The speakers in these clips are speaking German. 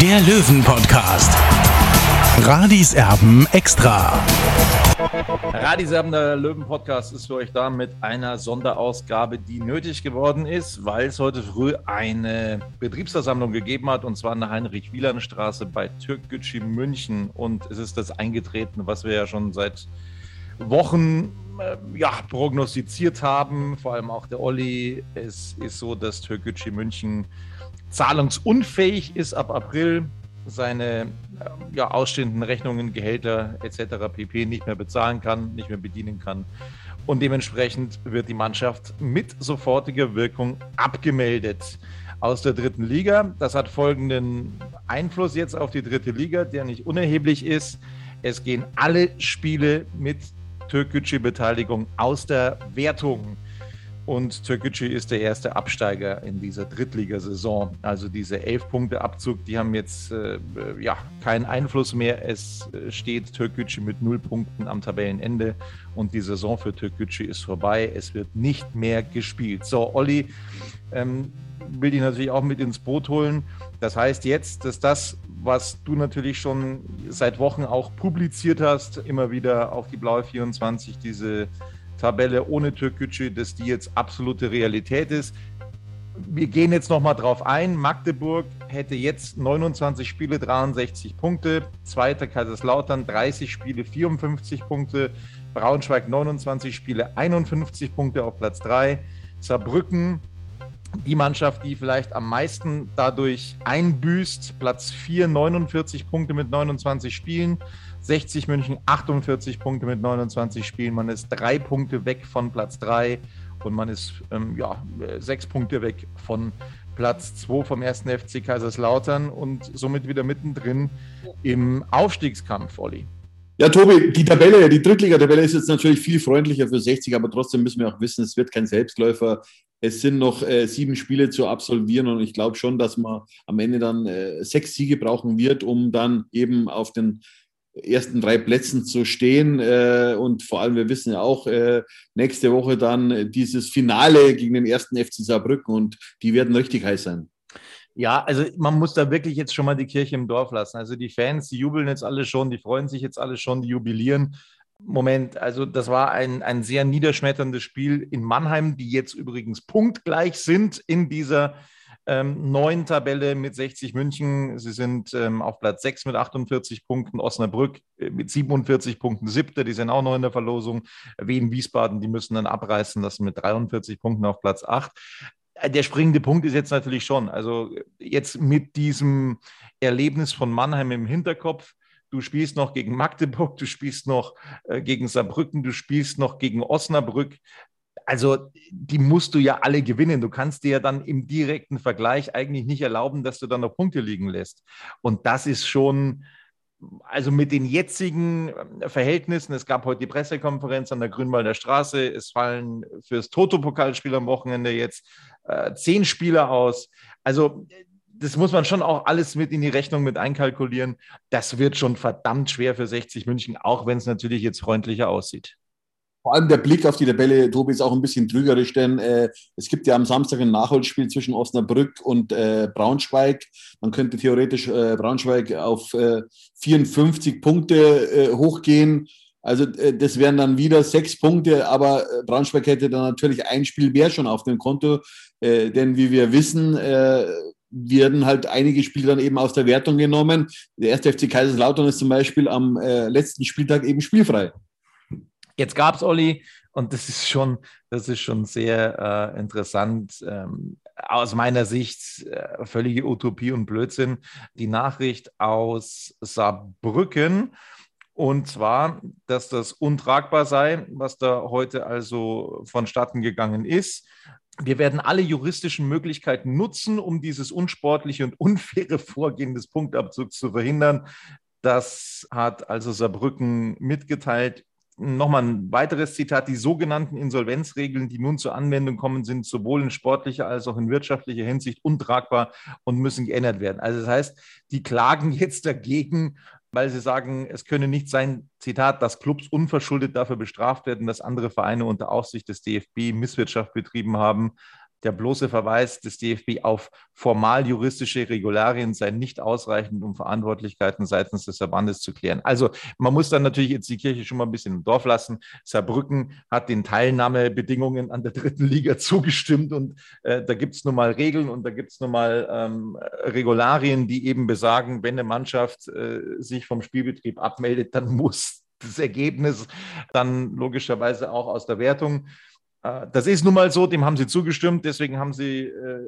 der Löwen-Podcast. Radis Erben extra. Radiserben, der Löwen-Podcast ist für euch da mit einer Sonderausgabe, die nötig geworden ist, weil es heute früh eine Betriebsversammlung gegeben hat, und zwar in der Heinrich-Wieland-Straße bei Türkgücü München. Und es ist das eingetreten, was wir ja schon seit Wochen äh, ja, prognostiziert haben, vor allem auch der Olli. Es ist so, dass Türkgücü München zahlungsunfähig ist ab April seine äh, ja, ausstehenden Rechnungen, Gehälter etc. pp. nicht mehr bezahlen kann, nicht mehr bedienen kann. Und dementsprechend wird die Mannschaft mit sofortiger Wirkung abgemeldet aus der dritten Liga. Das hat folgenden Einfluss jetzt auf die dritte Liga, der nicht unerheblich ist. Es gehen alle Spiele mit Türkgücü-Beteiligung aus der Wertung. Und Türkgücü ist der erste Absteiger in dieser Drittligasaison. Also diese elf Punkte Abzug, die haben jetzt äh, ja keinen Einfluss mehr. Es äh, steht Türkgücü mit null Punkten am Tabellenende und die Saison für Türkgücü ist vorbei. Es wird nicht mehr gespielt. So, Olli, ähm, will dich natürlich auch mit ins Boot holen. Das heißt jetzt, dass das, was du natürlich schon seit Wochen auch publiziert hast, immer wieder auf die Blaue 24, diese Tabelle ohne Türkgücü, dass die jetzt absolute Realität ist. Wir gehen jetzt nochmal drauf ein. Magdeburg hätte jetzt 29 Spiele, 63 Punkte. Zweiter Kaiserslautern 30 Spiele, 54 Punkte. Braunschweig 29 Spiele, 51 Punkte auf Platz 3. Saarbrücken, die Mannschaft, die vielleicht am meisten dadurch einbüßt. Platz 4, 49 Punkte mit 29 Spielen. 60 München 48 Punkte mit 29 Spielen. Man ist drei Punkte weg von Platz 3 und man ist ähm, ja, sechs Punkte weg von Platz 2 vom ersten FC Kaiserslautern und somit wieder mittendrin im Aufstiegskampf, Olli. Ja, Tobi, die Tabelle, die Drittliga-Tabelle ist jetzt natürlich viel freundlicher für 60, aber trotzdem müssen wir auch wissen, es wird kein Selbstläufer. Es sind noch äh, sieben Spiele zu absolvieren und ich glaube schon, dass man am Ende dann äh, sechs Siege brauchen wird, um dann eben auf den ersten drei Plätzen zu stehen. Äh, und vor allem, wir wissen ja auch, äh, nächste Woche dann dieses Finale gegen den ersten FC Saarbrücken und die werden richtig heiß sein. Ja, also man muss da wirklich jetzt schon mal die Kirche im Dorf lassen. Also die Fans, die jubeln jetzt alle schon, die freuen sich jetzt alle schon, die jubilieren. Moment, also das war ein, ein sehr niederschmetterndes Spiel in Mannheim, die jetzt übrigens punktgleich sind in dieser ähm, neuen Tabelle mit 60 München. Sie sind ähm, auf Platz 6 mit 48 Punkten. Osnabrück äh, mit 47 Punkten siebter. Die sind auch noch in der Verlosung. Wien, Wiesbaden, die müssen dann abreißen lassen mit 43 Punkten auf Platz 8 äh, der springende Punkt ist jetzt natürlich schon, also jetzt mit diesem Erlebnis von Mannheim im Hinterkopf, du spielst noch gegen Magdeburg, du spielst noch äh, gegen Saarbrücken, du spielst noch gegen Osnabrück also die musst du ja alle gewinnen. Du kannst dir ja dann im direkten Vergleich eigentlich nicht erlauben, dass du dann noch Punkte liegen lässt. Und das ist schon, also mit den jetzigen äh, Verhältnissen, es gab heute die Pressekonferenz an der Grünwalder Straße, es fallen fürs Toto-Pokalspiel am Wochenende jetzt äh, zehn Spieler aus. Also das muss man schon auch alles mit in die Rechnung mit einkalkulieren. Das wird schon verdammt schwer für 60 München, auch wenn es natürlich jetzt freundlicher aussieht. Vor allem der Blick auf die Tabelle, Tobi, ist auch ein bisschen trügerisch, denn äh, es gibt ja am Samstag ein Nachholspiel zwischen Osnabrück und äh, Braunschweig. Man könnte theoretisch äh, Braunschweig auf 54 äh, Punkte äh, hochgehen. Also äh, das wären dann wieder sechs Punkte, aber Braunschweig hätte dann natürlich ein Spiel mehr schon auf dem Konto, denn wie wir wissen, werden halt einige Spiele dann eben aus der Wertung genommen. Der erste FC Kaiserslautern ist zum Beispiel am letzten Spieltag eben spielfrei. Jetzt gab es Olli und das ist schon, das ist schon sehr äh, interessant. Ähm, aus meiner Sicht äh, völlige Utopie und Blödsinn. Die Nachricht aus Saarbrücken. Und zwar, dass das untragbar sei, was da heute also vonstatten gegangen ist. wir werden alle juristischen Möglichkeiten nutzen, um dieses unsportliche und unfaire Vorgehen des Punktabzugs zu verhindern. Das hat also Saarbrücken mitgeteilt. Nochmal ein weiteres Zitat. Die sogenannten Insolvenzregeln, die nun zur Anwendung kommen, sind sowohl in sportlicher als auch in wirtschaftlicher Hinsicht untragbar und müssen geändert werden. Also das heißt, die klagen jetzt dagegen, weil sie sagen, es könne nicht sein, Zitat, dass Clubs unverschuldet dafür bestraft werden, dass andere Vereine unter Aufsicht des DFB Misswirtschaft betrieben haben der bloße Verweis des DFB auf formal juristische Regularien sei nicht ausreichend, um Verantwortlichkeiten seitens des Verbandes zu klären. Also man muss dann natürlich jetzt die Kirche schon mal ein bisschen im Dorf lassen. Saarbrücken hat den Teilnahmebedingungen an der dritten Liga zugestimmt und äh, da gibt es nun mal Regeln und da gibt es nun mal ähm, Regularien, die eben besagen, wenn eine Mannschaft äh, sich vom Spielbetrieb abmeldet, dann muss das Ergebnis dann logischerweise auch aus der Wertung das ist nun mal so, dem haben sie zugestimmt, deswegen haben sie, äh,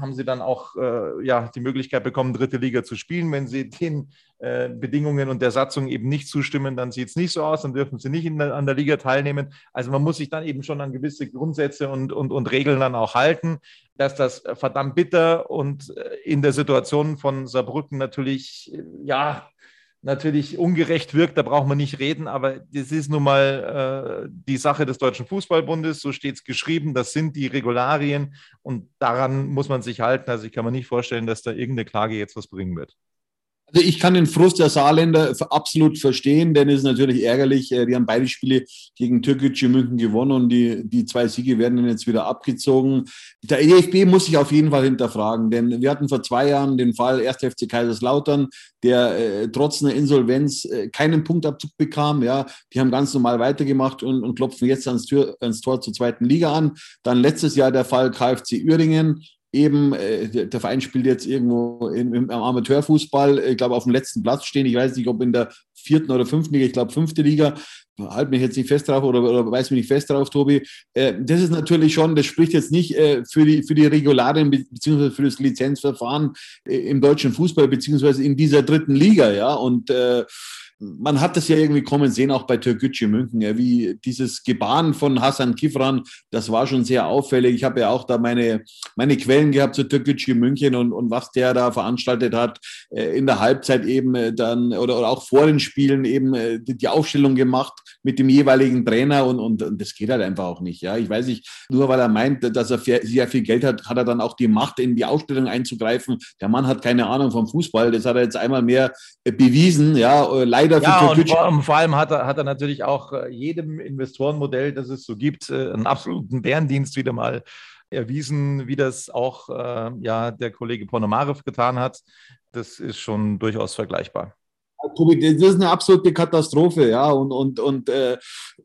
haben sie dann auch äh, ja, die Möglichkeit bekommen, dritte Liga zu spielen. Wenn sie den äh, Bedingungen und der Satzung eben nicht zustimmen, dann sieht es nicht so aus, dann dürfen sie nicht der, an der Liga teilnehmen. Also man muss sich dann eben schon an gewisse Grundsätze und, und, und Regeln dann auch halten, dass das verdammt bitter und äh, in der Situation von Saarbrücken natürlich, ja, natürlich ungerecht wirkt, da braucht man nicht reden, aber das ist nun mal äh, die Sache des Deutschen Fußballbundes, so steht es geschrieben, das sind die Regularien und daran muss man sich halten. Also ich kann mir nicht vorstellen, dass da irgendeine Klage jetzt was bringen wird. Also ich kann den Frust der Saarländer absolut verstehen, denn es ist natürlich ärgerlich. Äh, die haben beide Spiele gegen Türkgücü München gewonnen und die, die zwei Siege werden jetzt wieder abgezogen. Der EDFB muss sich auf jeden Fall hinterfragen, denn wir hatten vor zwei Jahren den Fall 1. FC Kaiserslautern, der äh, trotz einer Insolvenz äh, keinen Punktabzug bekam. Ja, die haben ganz normal weitergemacht und, und klopfen jetzt ans, Tür, ans Tor zur zweiten Liga an. Dann letztes Jahr der Fall KfC Uerdingen eben, äh, der Verein spielt jetzt irgendwo im, Amateurfußball, ich glaube, auf dem letzten Platz stehen. Ich weiß nicht, ob in der vierten oder fünften Liga, ich glaube, fünfte Liga. Halt mich jetzt nicht fest drauf oder, oder weiß mich nicht fest drauf, Tobi. Äh, das ist natürlich schon, das spricht jetzt nicht äh, für, die, für die Regularien beziehungsweise für das Lizenzverfahren äh, im deutschen Fußball beziehungsweise in dieser dritten Liga, ja. Und äh, man hat das ja irgendwie kommen sehen, auch bei Türkgücü München, ja, wie dieses Gebaren von Hassan Kifran, das war schon sehr auffällig. Ich habe ja auch da meine, meine Quellen gehabt zu Türkgücü München und, und was der da veranstaltet hat, äh, in der Halbzeit eben äh, dann oder, oder auch vor den Spielen eben äh, die, die Aufstellung gemacht mit dem jeweiligen Trainer und, und, und, das geht halt einfach auch nicht. Ja, ich weiß nicht, nur weil er meint, dass er sehr viel Geld hat, hat er dann auch die Macht, in die Aufstellung einzugreifen. Der Mann hat keine Ahnung vom Fußball, das hat er jetzt einmal mehr bewiesen. Ja, leider wieder für ja, und vor, und vor, allem hat er, hat er natürlich auch äh, jedem Investorenmodell, das es so gibt, äh, einen absoluten Bärendienst wieder mal erwiesen, wie das auch äh, ja, der Kollege Ponomarev getan hat. Das ist schon durchaus vergleichbar. Das ist eine absolute Katastrophe, ja. Und, und, und äh,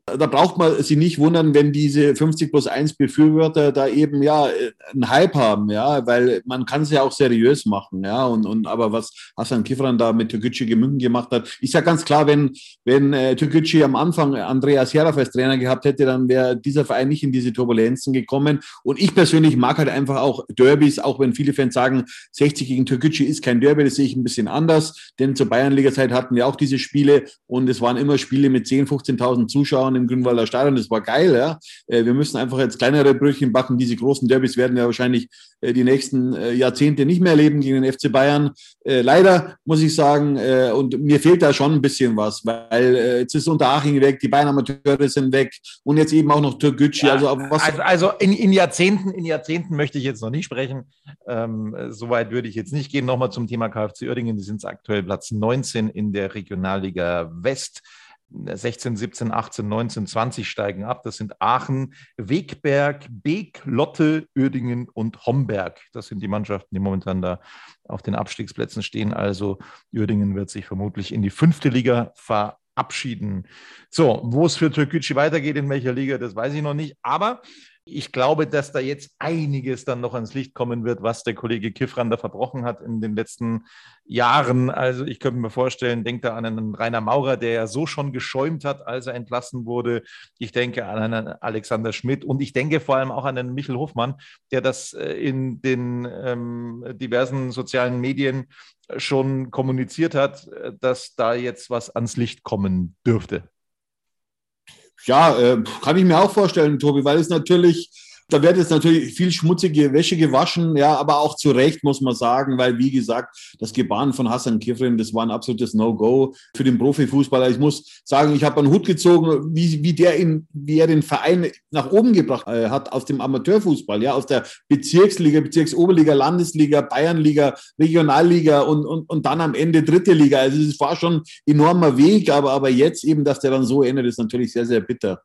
da braucht man sich nicht wundern, wenn diese 50 plus 1 Befürworter da eben ja einen Hype haben, ja, weil man kann es ja auch seriös machen, ja. Und, und aber was Hassan Kifran da mit Türkgücü Gemünken gemacht hat, ist ja ganz klar, wenn, wenn äh, Türkgücü am Anfang Andreas Jaraf als Trainer gehabt hätte, dann wäre dieser Verein nicht in diese Turbulenzen gekommen. Und ich persönlich mag halt einfach auch Derbys, auch wenn viele Fans sagen, 60 gegen Türkgücü ist kein Derby, das sehe ich ein bisschen anders, denn zur Bayernliga-Zeit hatten wir auch diese Spiele und es waren immer Spiele mit 10.000, 15.000 Zuschauern im Grünwalder Stadion. Das war geil. Ja? Äh, wir müssen einfach jetzt kleinere Brötchen backen. Diese großen Derbys werden wir wahrscheinlich die nächsten äh, Jahrzehnte nicht mehr erleben gegen den FC Bayern. Leider muss ich sagen, und mir fehlt da schon ein bisschen was, weil jetzt ist Unterhaching weg, die Bayern Amateure sind weg und jetzt eben auch noch Türkgücü. Ja, also, also, also in, in, Jahrzehnten, in Jahrzehnten möchte ich jetzt noch nicht sprechen. Ähm, Soweit würde ich jetzt nicht gehen. Nochmal zum Thema KfC Uerdingen. Die sind aktuell Platz 19 in der Regionalliga West. 16, 17, 18, 19, 20 steigen ab. Das sind Aachen, Wegberg, Beek, Lotte, Uerdingen und Homberg. Das sind die Mannschaften, die momentan da auf den Abstiegsplätzen stehen. Also Uerdingen wird sich vermutlich in die fünfte Liga verabschieden. So, wo es für Türkgücü weitergeht, in welcher Liga, das weiß ich noch nicht. Aber ich glaube, dass da jetzt einiges dann noch ans Licht kommen wird, was der Kollege Kiffran da verbrochen hat in den letzten Jahren. Also ich könnte mir vorstellen, denkt da an einen Rainer Maurer, der ja so schon geschäumt hat, als er entlassen wurde. Ich denke an einen Alexander Schmidt und ich denke vor allem auch an einen Michel Hofmann, der das äh, in den ähm, diversen sozialen Medien schon kommuniziert hat, äh, dass da jetzt was ans Licht kommen dürfte. Ja, äh, kann ich mir auch vorstellen, Tobi, weil es natürlich Da wird jetzt natürlich viel schmutzige Wäsche gewaschen, ja, aber auch zu Recht, muss man sagen, weil, wie gesagt, das Gebaren von Hassan Kifrin, das war ein absolutes No-Go für den Profifußballer. Ich muss sagen, ich habe einen Hut gezogen, wie, wie, der in, wie er den Verein nach oben gebracht äh, hat aus dem Amateurfußball, ja, aus der Bezirksliga, Bezirksoberliga, Landesliga, Bayernliga, Regionalliga und, und, und dann am Ende dritte Liga. Also es war schon enormer Weg, aber, aber jetzt eben, dass der dann so endet, ist natürlich sehr, sehr bitter.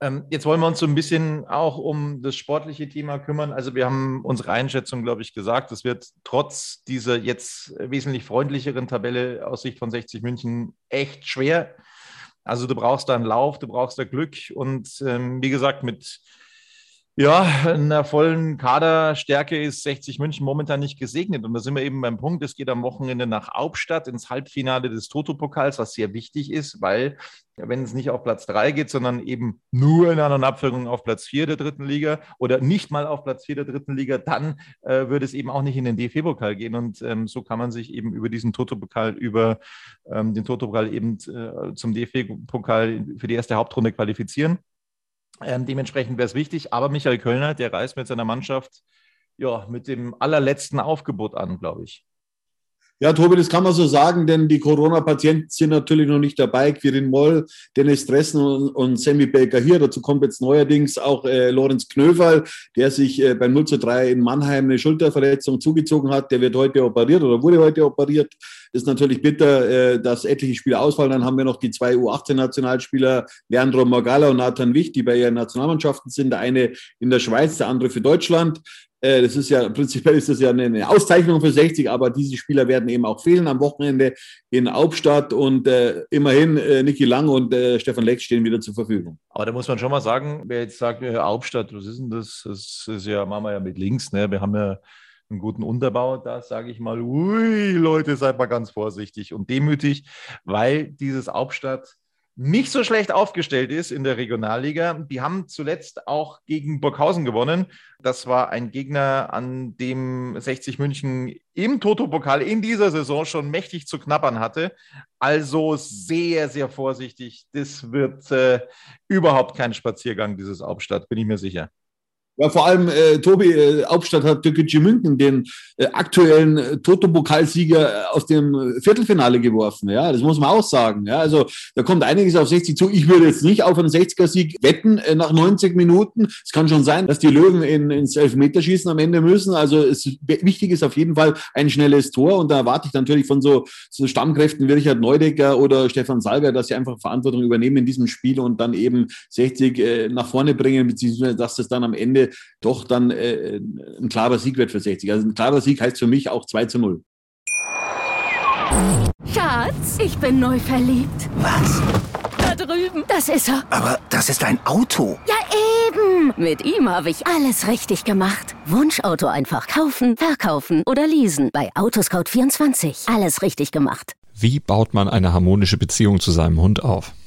Ähm, jetzt wollen wir uns so ein bisschen auch um das sportliche Thema kümmern. Also wir haben unsere Einschätzung, glaube ich, gesagt. Es wird trotz dieser jetzt wesentlich freundlicheren Tabelle aus Sicht von 60 München echt schwer. Also du brauchst da einen Lauf, du brauchst da Glück und ähm, wie gesagt, mit ja, einer vollen Kaderstärke ist 60 München momentan nicht gesegnet. Und da sind wir eben beim Punkt, es geht am Wochenende nach Hauptstadt ins Halbfinale des Toto-Pokals, was sehr wichtig ist, weil wenn es nicht auf Platz drei geht, sondern eben nur in einer Abführung auf Platz vier der dritten Liga oder nicht mal auf Platz vier der dritten Liga, dann äh, würde es eben auch nicht in den DFB-Pokal gehen. Und ähm, so kann man sich eben über diesen Toto-Pokal, über ähm, den Toto-Pokal eben äh, zum DFB-Pokal für die erste Hauptrunde qualifizieren. Ähm, dementsprechend wäre es wichtig. Aber Michael Kölner, der reist mit seiner Mannschaft ja, mit dem allerletzten Aufgebot an, glaube ich. Ja, Tobi, das kann man so sagen, denn die Corona-Patienten sind natürlich noch nicht dabei. Quirin Moll, Dennis Dressen und, und Sammy Baker hier. Dazu kommt jetzt neuerdings auch äh, Lorenz Knöferl, der sich äh, beim 0 zu 3 in Mannheim eine Schulterverletzung zugezogen hat. Der wird heute operiert oder wurde heute operiert. Ist natürlich bitter, äh, dass etliche Spieler ausfallen. Dann haben wir noch die zwei U18-Nationalspieler, Leandro Magala und Nathan Wicht, die bei ihren Nationalmannschaften sind. Der eine in der Schweiz, der andere für Deutschland. Äh, das ist ja, prinzipiell ist das ja eine Auszeichnung für 60, aber diese Spieler werden eben auch fehlen am Wochenende in Hauptstadt und äh, immerhin äh, Niki Lang und äh, Stefan Lex stehen wieder zur Verfügung. Aber da muss man schon mal sagen, wer jetzt sagt, äh, Hauptstadt, was ist denn das? Das ist ja, machen wir ja mit links, ne? Wir haben ja einen guten Unterbau, da sage ich mal, ui, Leute, seid mal ganz vorsichtig und demütig, weil dieses Hauptstadt nicht so schlecht aufgestellt ist in der Regionalliga. Die haben zuletzt auch gegen Burghausen gewonnen. Das war ein Gegner, an dem 60 München im Toto-Pokal in dieser Saison schon mächtig zu knabbern hatte. Also sehr, sehr vorsichtig. Das wird äh, überhaupt kein Spaziergang, dieses Hauptstadt, bin ich mir sicher. Ja, vor allem äh, Tobi äh, Hauptstadt hat Türkgücü München den äh, aktuellen äh, Toto-Pokalsieger äh, aus dem Viertelfinale geworfen. Ja, das muss man auch sagen. Ja, also da kommt einiges auf 60 zu. Ich würde jetzt nicht auf einen 60er-Sieg wetten äh, nach 90 Minuten. Es kann schon sein, dass die Löwen in, ins Elfmeterschießen am Ende müssen. Also es, wichtig ist auf jeden Fall ein schnelles Tor und da erwarte ich natürlich von so, so Stammkräften wie Richard Neudecker oder Stefan Salger, dass sie einfach Verantwortung übernehmen in diesem Spiel und dann eben 60 äh, nach vorne bringen, beziehungsweise dass das dann am Ende doch dann äh, ein klarer Sieg wird für 60. Also ein klarer Sieg heißt für mich auch 2 zu 0. Schatz, ich bin neu verliebt. Was? Da drüben. Das ist er. Aber das ist ein Auto. Ja, eben. Mit ihm habe ich alles richtig gemacht. Wunschauto einfach kaufen, verkaufen oder leasen. Bei Autoscout24. Alles richtig gemacht. Wie baut man eine harmonische Beziehung zu seinem Hund auf?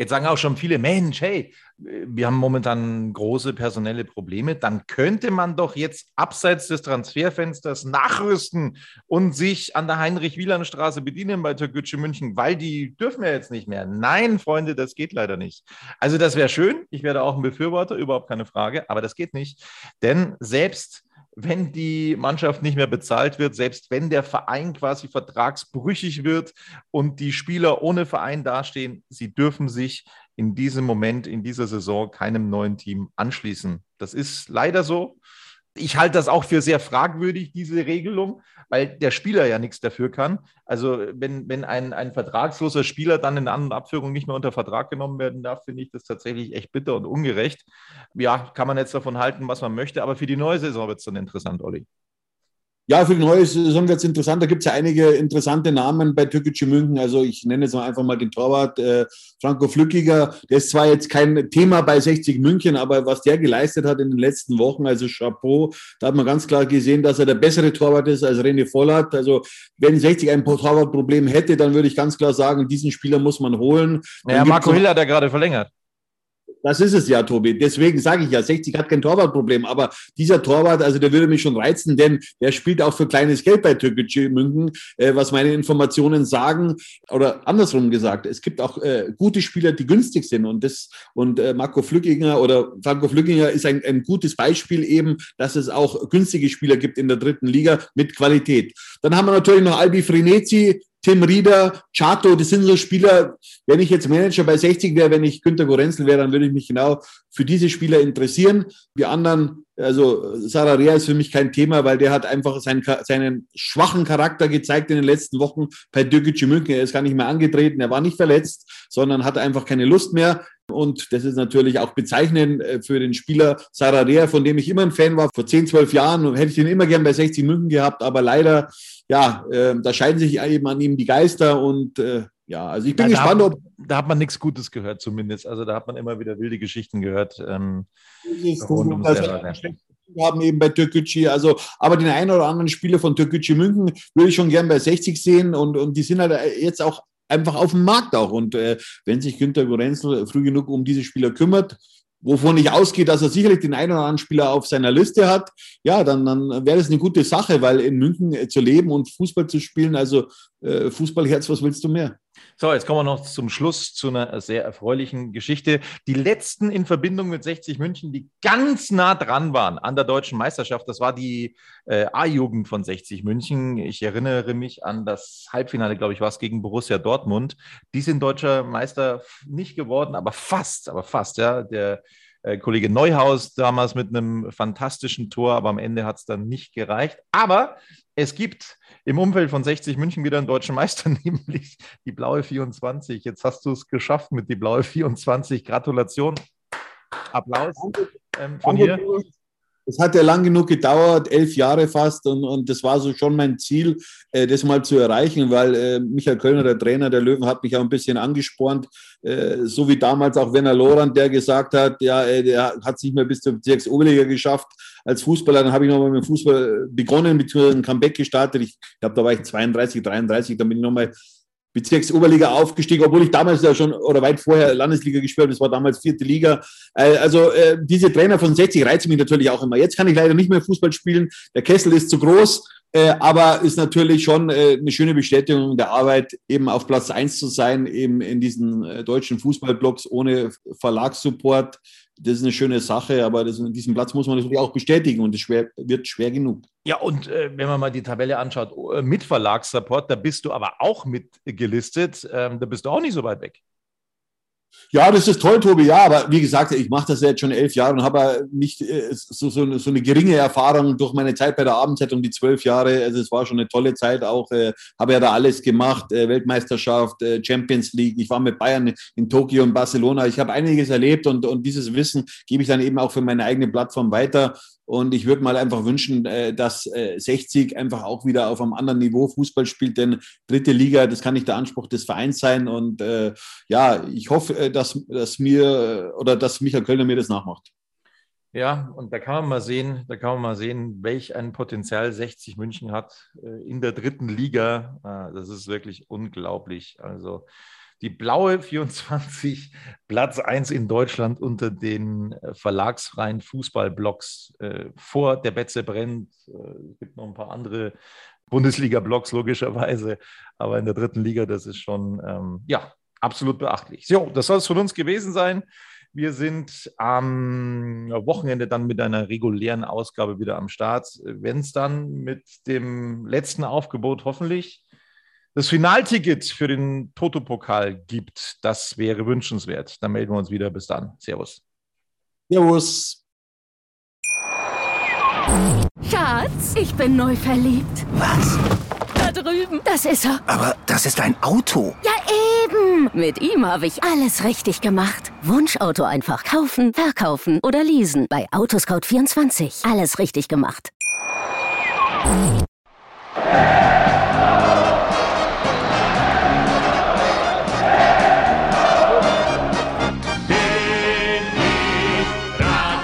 Jetzt sagen auch schon viele, Mensch, hey, wir haben momentan große personelle Probleme. Dann könnte man doch jetzt abseits des Transferfensters nachrüsten und sich an der Heinrich-Wieland-Straße bedienen bei Türkgücü München, weil die dürfen ja jetzt nicht mehr. Nein, Freunde, das geht leider nicht. Also das wäre schön. Ich werde auch ein Befürworter, überhaupt keine Frage, aber das geht nicht. Denn selbst wenn die Mannschaft nicht mehr bezahlt wird, selbst wenn der Verein quasi vertragsbrüchig wird und die Spieler ohne Verein dastehen, sie dürfen sich in diesem Moment, in dieser Saison keinem neuen Team anschließen. Das ist leider so. Ich halte das auch für sehr fragwürdig, diese Regelung, weil der Spieler ja nichts dafür kann. Also wenn, wenn ein, ein vertragsloser Spieler dann in An- und Abführung nicht mehr unter Vertrag genommen werden darf, finde ich das tatsächlich echt bitter und ungerecht. Ja, kann man jetzt davon halten, was man möchte, aber für die neue Saison wird es dann interessant, Olli. Ja, für die neue Saison wird es interessant. Da gibt es ja einige interessante Namen bei Türkgücü München. Also ich nenne jetzt mal einfach mal den Torwart äh, Franco Flückiger. Der ist zwar jetzt kein Thema bei 60 München, aber was der geleistet hat in den letzten Wochen, also Chapeau, da hat man ganz klar gesehen, dass er der bessere Torwart ist als René Vollert. Also wenn 60 ein Torwartproblem hätte, dann würde ich ganz klar sagen, diesen Spieler muss man holen. Ja, Marco Hill hat er gerade verlängert. Das ist es ja, Tobi. Deswegen sage ich ja, 60 hat kein Torwartproblem. Aber dieser Torwart, also der würde mich schon reizen, denn der spielt auch für kleines Geld bei Türkgücü München, äh, was meine Informationen sagen. Oder andersrum gesagt, es gibt auch äh, gute Spieler, die günstig sind. Und das und äh, Marco Flückinger oder Franco Flückinger ist ein, ein gutes Beispiel eben, dass es auch günstige Spieler gibt in der dritten Liga mit Qualität. Dann haben wir natürlich noch Albi Frenetzi, Tim Rieder, Chato, das sind so Spieler, wenn ich jetzt Manager bei 60 wäre, wenn ich Günter Gorenzel wäre, dann würde ich mich genau für diese Spieler interessieren. Die anderen, also Sarah Rea ist für mich kein Thema, weil der hat einfach seinen, seinen schwachen Charakter gezeigt in den letzten Wochen bei Dürkgücü München. Er ist gar nicht mehr angetreten, er war nicht verletzt, sondern hatte einfach keine Lust mehr. Und das ist natürlich auch bezeichnend äh, für den Spieler Sarah Rea, von dem ich immer ein Fan war. Vor 10, 12 Jahren hätte ich ihn immer gern bei 60 München gehabt, aber leider ja, äh, da scheiden sich eben an ihm die Geister und äh, ja, also ich bin ja, gespannt, ob. Da hat man nichts Gutes gehört, zumindest. Also da hat man immer wieder wilde Geschichten gehört. Ähm, rund ums also, wir haben eben bei Türkgücü, also, aber den einen oder anderen Spieler von Türkgücü München würde ich schon gern bei 60 sehen und, und die sind halt jetzt auch einfach auf dem Markt auch. Und äh, wenn sich Günter Gorenzel früh genug um diese Spieler kümmert, wovon ich ausgehe, dass er sicherlich den einen oder anderen Spieler auf seiner Liste hat, ja, dann, dann wäre das eine gute Sache, weil in München äh, zu leben und Fußball zu spielen, also Fußballherz, was willst du mehr? So, jetzt kommen wir noch zum Schluss zu einer sehr erfreulichen Geschichte. Die letzten in Verbindung mit 60 München, die ganz nah dran waren an der deutschen Meisterschaft, das war die äh, A-Jugend von 60 München. Ich erinnere mich an das Halbfinale, glaube ich, war es gegen Borussia Dortmund. Die sind deutscher Meister nicht geworden, aber fast, aber fast, ja. Der äh, Kollege Neuhaus damals mit einem fantastischen Tor, aber am Ende hat es dann nicht gereicht. Aber es gibt im Umfeld von 60 München wieder einen deutschen Meister, nämlich die blaue 24. Jetzt hast du es geschafft mit die blaue 24. Gratulation. Applaus ähm, von hier. Es hat ja lang genug gedauert, elf Jahre fast, und, und das war so schon mein Ziel, äh, das mal zu erreichen, weil äh, Michael Kölner, der Trainer der Löwen, hat mich auch ein bisschen angespornt, äh, so wie damals auch Werner Lorand, der gesagt hat, ja, äh, der hat es nicht mehr bis zur Bezirksoberliga geschafft als Fußballer. Dann habe ich nochmal mit dem Fußball begonnen, beziehungsweise ein Comeback gestartet. Ich glaube, da war ich 32, 33, dann bin ich nochmal Bezirksoberliga aufgestiegen, obwohl ich damals ja schon oder weit vorher Landesliga gespielt habe. Das war damals vierte Liga. Äh, also äh, diese Trainer von 60 reizen mich natürlich auch immer. Jetzt kann ich leider nicht mehr Fußball spielen. Der Kessel ist zu groß. Äh, aber ist natürlich schon eine schöne Bestätigung der Arbeit, eben auf Platz eins zu sein, eben in diesen deutschen Fußballblocks ohne Verlagssupport. Das ist eine schöne Sache, aber das, diesen Platz muss man natürlich auch bestätigen und es wird schwer genug. Ja, und äh, wenn man mal die Tabelle anschaut, äh, mit Verlagssupport, da bist du aber auch mitgelistet. Ähm, da bist du auch nicht so weit weg. Ja, das ist toll, Tobi. Ja, aber wie gesagt, ich mache das jetzt schon elf Jahre und habe nicht äh, so, so, so, eine geringe Erfahrung durch meine Zeit bei der Abendzeitung, die zwölf Jahre. Also es war schon eine tolle Zeit auch. Äh, habe ja da alles gemacht, äh, Weltmeisterschaft, äh, Champions League. Ich war mit Bayern in Tokio und Barcelona. Ich habe einiges erlebt und, und dieses Wissen gebe ich dann eben auch für meine eigene Plattform weiter. Und ich würde mal einfach wünschen, äh, dass 60 äh, einfach auch wieder auf einem anderen Niveau Fußball spielt, denn dritte Liga, das kann nicht der Anspruch des Vereins sein. Und äh, ja, ich hoffe, dass, dass mir oder dass Michael Kölner mir das nachmacht. Ja, und da kann man mal sehen, da kann man mal sehen, welch ein Potenzial 60 München hat in der dritten Liga. Ah, das ist wirklich unglaublich. Also die blaue 24, Platz 1 in Deutschland unter den äh, verlagsfreien Fußballblocks äh, vor der Betze brennt. Äh, es gibt noch ein paar andere Bundesliga-Blocks logischerweise, aber in der dritten Liga, das ist schon ähm, ja, absolut beachtlich. So, das soll es von uns gewesen sein. Wir sind am Wochenende dann mit einer regulären Ausgabe wieder am Start. Wenn es dann mit dem letzten Aufgebot hoffentlich das Finalticket für den Toto-Pokal gibt, das wäre wünschenswert. Dann melden wir uns wieder. Bis dann. Servus. Servus. Schatz, ich bin neu verliebt. Was? Da drüben. Das ist er. Aber das ist ein Auto. Ja, eben. Mit ihm habe ich alles richtig gemacht. Wunschauto einfach kaufen, verkaufen oder leasen. Bei Autoscout24. Alles richtig gemacht.